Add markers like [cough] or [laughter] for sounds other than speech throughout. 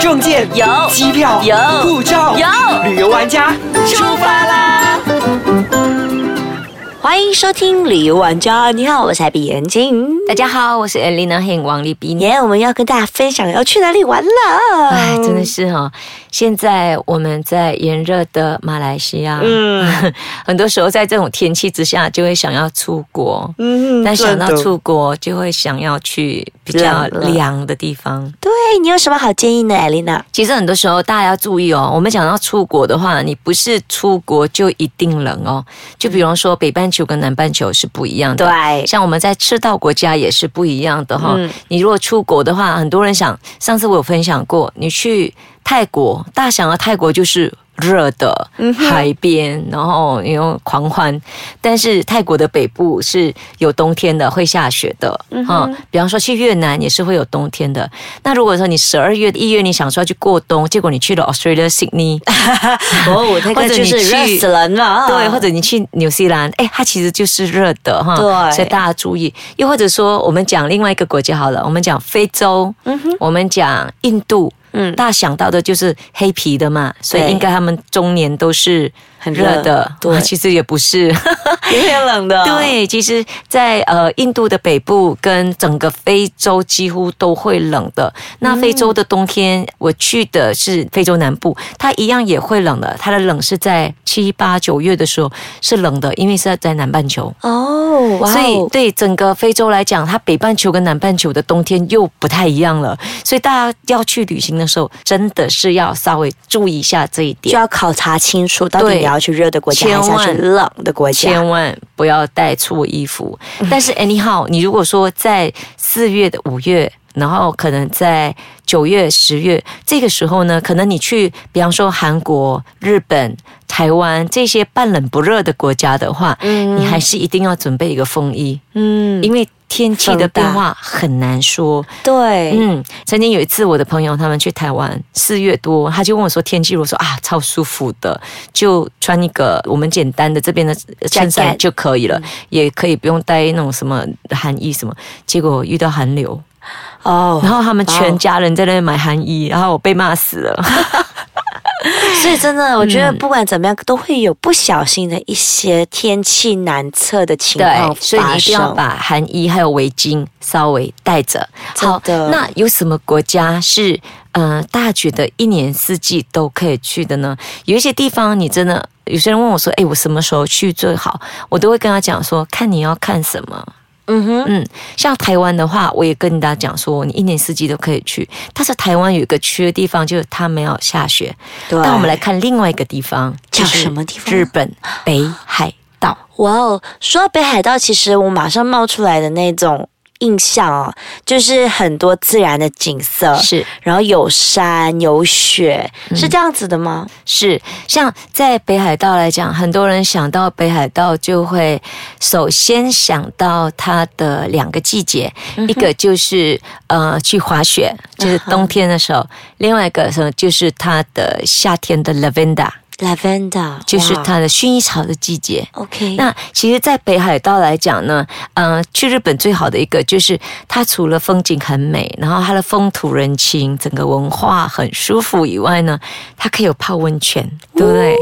证件有机票有护照有旅游玩家出发啦！欢迎收听旅游玩家，你好，我是海比眼睛。大家好，我是 Elena h 王丽斌。耶，我们要跟大家分享要去哪里玩了。哎，真的是哈、现在我们在炎热的马来西亚，嗯 [laughs] 很多时候在这种天气之下，就会想要出国。嗯但想到出国，就会想要去比较凉的地方。对你有什么好建议呢，艾琳娜？其实很多时候大家要注意哦，我们讲到出国的话，你不是出国就一定冷哦。就比方说北半球跟南半球是不一样的，对像我们在赤道国家也是不一样的哈、嗯你如果出国的话，很多人想，上次我有分享过，你去泰国，大家想到泰国就是。热的嗯海边，然后有狂欢，但是泰国的北部是有冬天的，会下雪的。嗯比方说去越南也是会有冬天的。那如果说你十二月、一月你想说要去过冬，结果你去了 Australia Sydney，[laughs] 哦，那或者个就是你去热死人了。[laughs] 对，或者你去纽西兰，哎，它其实就是热的哈。对所以大家注意。又或者说，我们讲另外一个国家好了，我们讲非洲，嗯哼，我们讲印度。嗯。大家想到的就是黑皮的嘛，所以应该他们中年都是很热热的，对啊其实也不是，[laughs] 有点冷的。[laughs] 对，其实在，呃印度的北部跟整个非洲几乎都会冷的。那非洲的冬天，我去的是非洲南部，它一样也会冷的。它的冷是在七八九月的时候是冷的，因为是在南半球。哦，哇哦所以对整个非洲来讲，它北半球跟南半球的冬天又不太一样了。所以大家要去旅行的时候，真的是要稍微注意一下这一点就。要考察清楚，到底要去热的国家还是要千万去冷的国家。千万不要带错衣服。但是 anyhow，你如果说在四月的五月。然后可能在九月、十月这个时候呢，可能你去，比方说韩国、日本、台湾这些半冷不热的国家的话，你还是一定要准备一个风衣，嗯，因为天气的变化很难说。对，嗯，曾经有一次，我的朋友他们去台湾，四月多，他就问我说天气如何，我说啊超舒服的，就穿一个我们简单的这边的衬衫就可以了，也可以不用带那种什么寒衣什么。结果遇到寒流，哦，然后他们全家人在那边买寒衣，然后我被骂死了。[laughs] [laughs] 所以真的，我觉得嗯不管怎么样，都会有不小心的一些天气难测的情况对，所以你定要。把寒衣还有围巾稍微带着。好，的那有什么国家是呃大家觉得一年四季都可以去的呢？有一些地方你真的，有些人问我说：“哎，我什么时候去最好？”我都会跟他讲说：“看你要看什么。”嗯哼，嗯，像台湾的话，我也跟大家讲说，你一年四季都可以去。但是台湾有一个缺的地方，就是它没有下雪。对。那我们来看另外一个地方，叫什么地方日本北海道。哇哦，说到北海道，其实我马上冒出来的那种印象哦，就是很多自然的景色，是。然后有山有雪，嗯。是这样子的吗？是，像在北海道来讲，很多人想到北海道就会首先想到它的两个季节，一个就是呃去滑雪，就是冬天的时候；[laughs] 另外一个什么就是它的夏天的 lavender，Lavender 就是它的薰衣草的季节。OK，那其实，在北海道来讲呢，呃，去日本最好的一个就是它除了风景很美，然后它的风土人情、整个文化很舒服以外呢，它可以有泡温泉，对不对？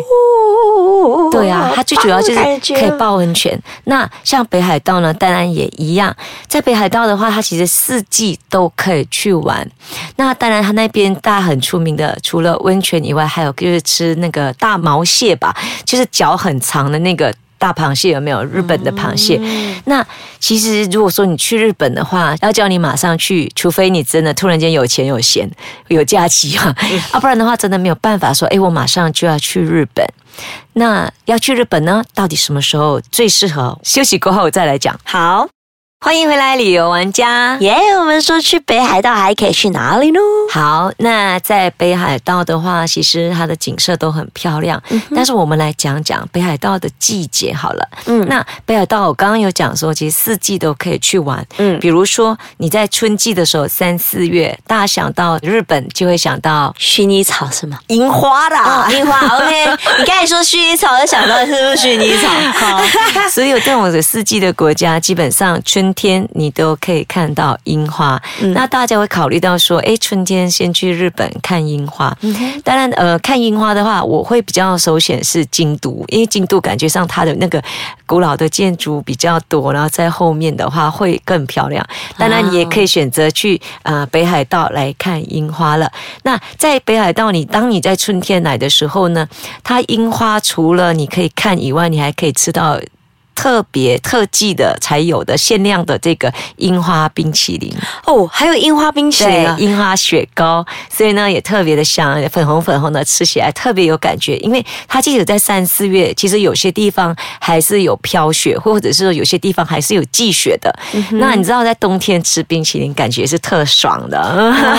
对啊，它最主要就是可以泡温泉。那像北海道呢，当然也一样。在北海道的话，它其实四季都可以去玩。那当然，它那边大家很出名的，除了温泉以外，还有就是吃那个大毛蟹吧，就是脚很长的那个。大螃蟹有没有？日本的螃蟹。那其实如果说你去日本的话，要叫你马上去，除非你真的突然间有钱有闲有假期啊，要、[laughs] 不然的话真的没有办法说，哎，我马上就要去日本。那要去日本呢，到底什么时候最适合？休息过后再来讲。好欢迎回来，旅游玩家。耶我们说去北海道还可以去哪里呢？好，那在北海道的话，其实它的景色都很漂亮。但是我们来讲讲北海道的季节好了。嗯那北海道我刚刚有讲说，其实四季都可以去玩。嗯比如说你在春季的时候，三四月，大家想到日本就会想到薰衣草是吗？樱花啦。哦，樱花，OK。[laughs] 你刚才说薰衣草，我就想到是不是薰衣草？[laughs] 好，所有这种的四季的国家，基本上春春天你都可以看到樱花。那大家会考虑到说，哎，春天先去日本看樱花。当然，呃，看樱花的话，我会比较首选是京都，因为京都感觉上它的那个古老的建筑比较多，然后在后面的话会更漂亮。当然，你也可以选择去呃北海道来看樱花了。那在北海道，你当你在春天来的时候呢，它樱花除了你可以看以外，你还可以吃到。特别特技的才有的限量的这个樱花冰淇淋哦，还有樱花冰淇淋，樱花雪糕，所以呢也特别的香，粉红粉红的，吃起来特别有感觉。因为它即使在三四月，其实有些地方还是有飘雪，或者是说有些地方还是有积雪的。那你知道在冬天吃冰淇淋，感觉是特爽的，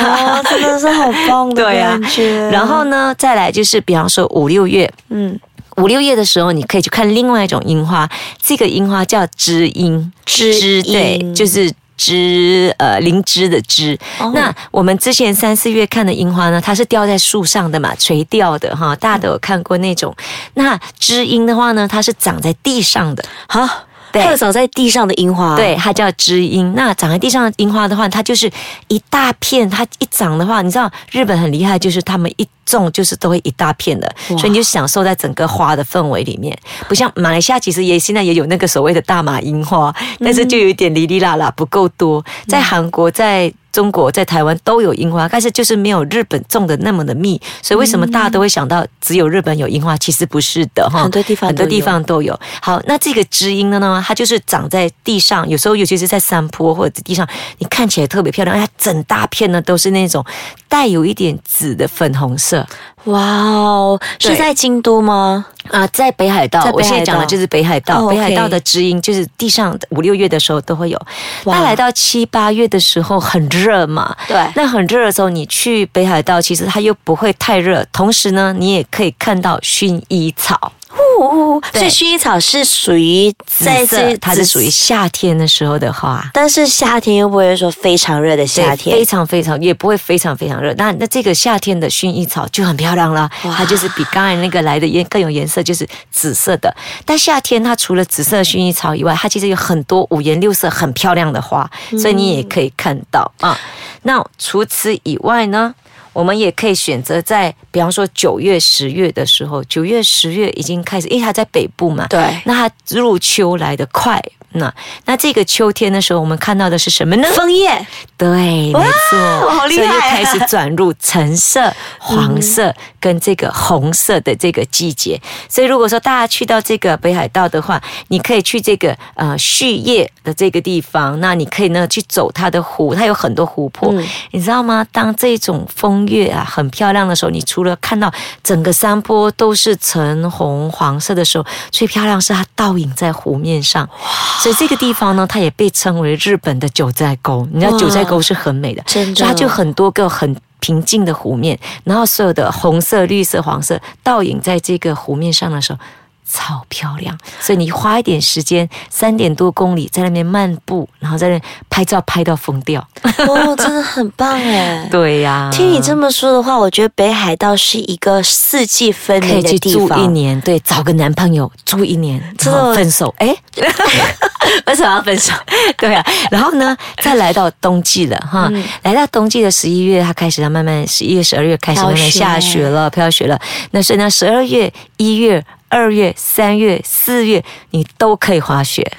[laughs] 真的是好棒的 [laughs] 感觉。然后呢，再来就是比方说五六月，嗯。五六月的时候，你可以去看另外一种樱花，这个樱花叫知樱，知对，就是知呃灵芝的知。那我们之前三四月看的樱花呢，它是吊在树上的嘛，垂吊的哈，大家都有看过那种。那知樱的话呢，它是长在地上的，好，对，长在地上的樱花，对，它叫知樱。那长在地上的樱花的话，它就是一大片，它一长的话，你知道日本很厉害，就是他们一。种就是都会一大片的，所以你就享受在整个花的氛围里面，不像马来西亚，其实也现在也有那个所谓的大马樱花，但是就有一点哩哩啦啦不够多。在韩国，在中国，在台湾都有樱花，但是就是没有日本种的那么的密。所以为什么大家都会想到只有日本有樱花？其实不是的哈，很多地方很多地方都有。好，那这个知音的呢，它就是长在地上，有时候尤其是在山坡或者地上，你看起来特别漂亮，它整大片呢都是那种带有一点紫的粉红色。哇哦，是在京都吗？啊，在北海道。我现在讲的就是北海道。北海道的知音就是地上五六月的时候都会有。那来到七八月的时候很热嘛？对。那很热的时候，你去北海道，其实它又不会太热，同时呢，你也可以看到薰衣草。哦，所以薰衣草是属于在这，它是属于夏天的时候的花，但是夏天又不会说非常热的夏天，非常非常也不会非常非常热。那那这个夏天的薰衣草就很漂亮了，它就是比刚才那个来的颜更有颜色，就是紫色的。但夏天它除了紫色薰衣草以外，它其实有很多五颜六色很漂亮的花，所以你也可以看到啊。那除此以外呢？我们也可以选择在，比方说九月、十月的时候，九月、十月已经开始，因为它在北部嘛，对，那它入秋来的快。那那这个秋天的时候，我们看到的是什么呢？枫叶，对，没错，好厉害，又开始转入橙色、[laughs] 黄色跟这个红色的这个季节。所以如果说大家去到这个北海道的话，你可以去这个呃旭叶的这个地方，那你可以呢去走它的湖，它有很多湖泊，你知道吗？当这种枫叶啊很漂亮的时候，你除了看到整个山坡都是橙红黄色的时候，最漂亮是它倒影在湖面上。所以这个地方呢，它也被称为日本的九寨沟。你知道九寨沟是很美的，所以它就很多个很平静的湖面，然后所有的红色、绿色、黄色倒影在这个湖面上的时候。超漂亮，所以你花一点时间，三点多公里在那边漫步，然后在那拍照拍到疯掉，哦，真的很棒哎！[laughs] 对呀，听你这么说的话，我觉得北海道是一个四季分明的地方。住一年，对，找个男朋友住一年，之后分手，哎，[laughs] 为什么要分手？对啊，然后呢，再来到冬季了哈，来到冬季的十一月，它开始要慢慢十一月、十二月开始慢慢下雪了，飘雪了。那所以呢，十二月、一月。二月、三月、四月，你都可以滑雪，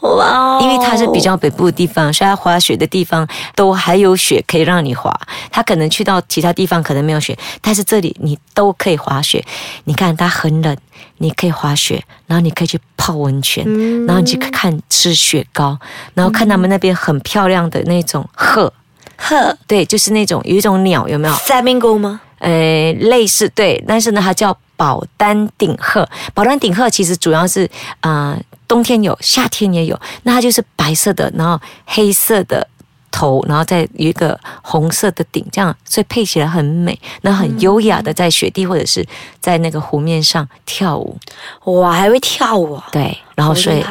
哇！因为它是比较北部的地方，所以它滑雪的地方都还有雪可以让你滑。它可能去到其他地方可能没有雪，但是这里你都可以滑雪。你看它很冷，你可以滑雪，然后你可以去泡温泉，然后你去看吃雪糕，然后看他们那边很漂亮的那种鹤，鹤对，就是那种有一种鸟，有没有？Flamingo 吗？呃，类似对，但是呢，它叫。宝丹顶鹤，宝丹顶鹤其实主要是啊，冬天有，夏天也有。那它就是白色的，然后黑色的头，然后再有一个红色的顶，这样，所以配起来很美，那很优雅的在雪地或者是在那个湖面上跳舞。哇，还会跳舞？对，然后所以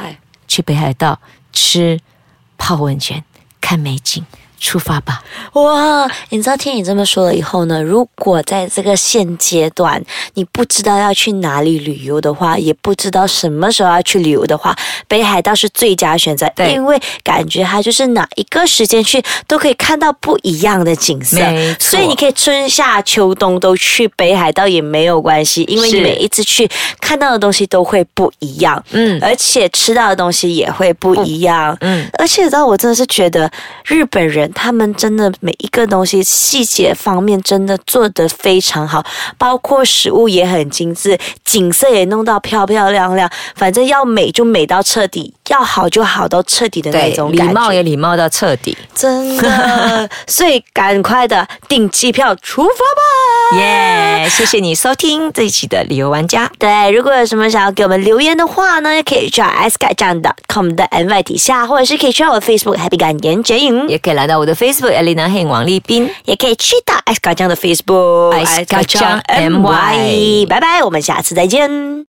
去北海道吃泡温泉、看美景。出发吧！哇，你知道听你这么说了以后呢？如果在这个现阶段你不知道要去哪里旅游的话，也不知道什么时候要去旅游的话，北海道是最佳选择，对。因为感觉它就是哪一个时间去都可以看到不一样的景色所以你可以春夏秋冬都去北海道也没有关系，因为你每一次去看到的东西都会不一样，嗯。而且吃到的东西也会不一样，嗯，而且你知道，我真的是觉得日本人他们真的每一个东西细节方面真的做得非常好，包括食物也很精致，景色也弄到漂漂亮亮，反正要美就美到彻底，要好就好到彻底的那种感觉。貌也礼貌到彻底。真的，[laughs] 所以赶快的订机票出发吧！耶、谢谢你收听这一期的旅游玩家。对，如果有什么想要给我们留言的话呢，可以去 s k 站 com 的 NY 底下，或者是可以去到我的 Facebook Happy 感言剪影。也可以来到我的 Facebook Elena 黑王丽斌。也可以去到 S 嘎酱的 Facebook S 嘎酱 MY 拜拜，我们下次再见。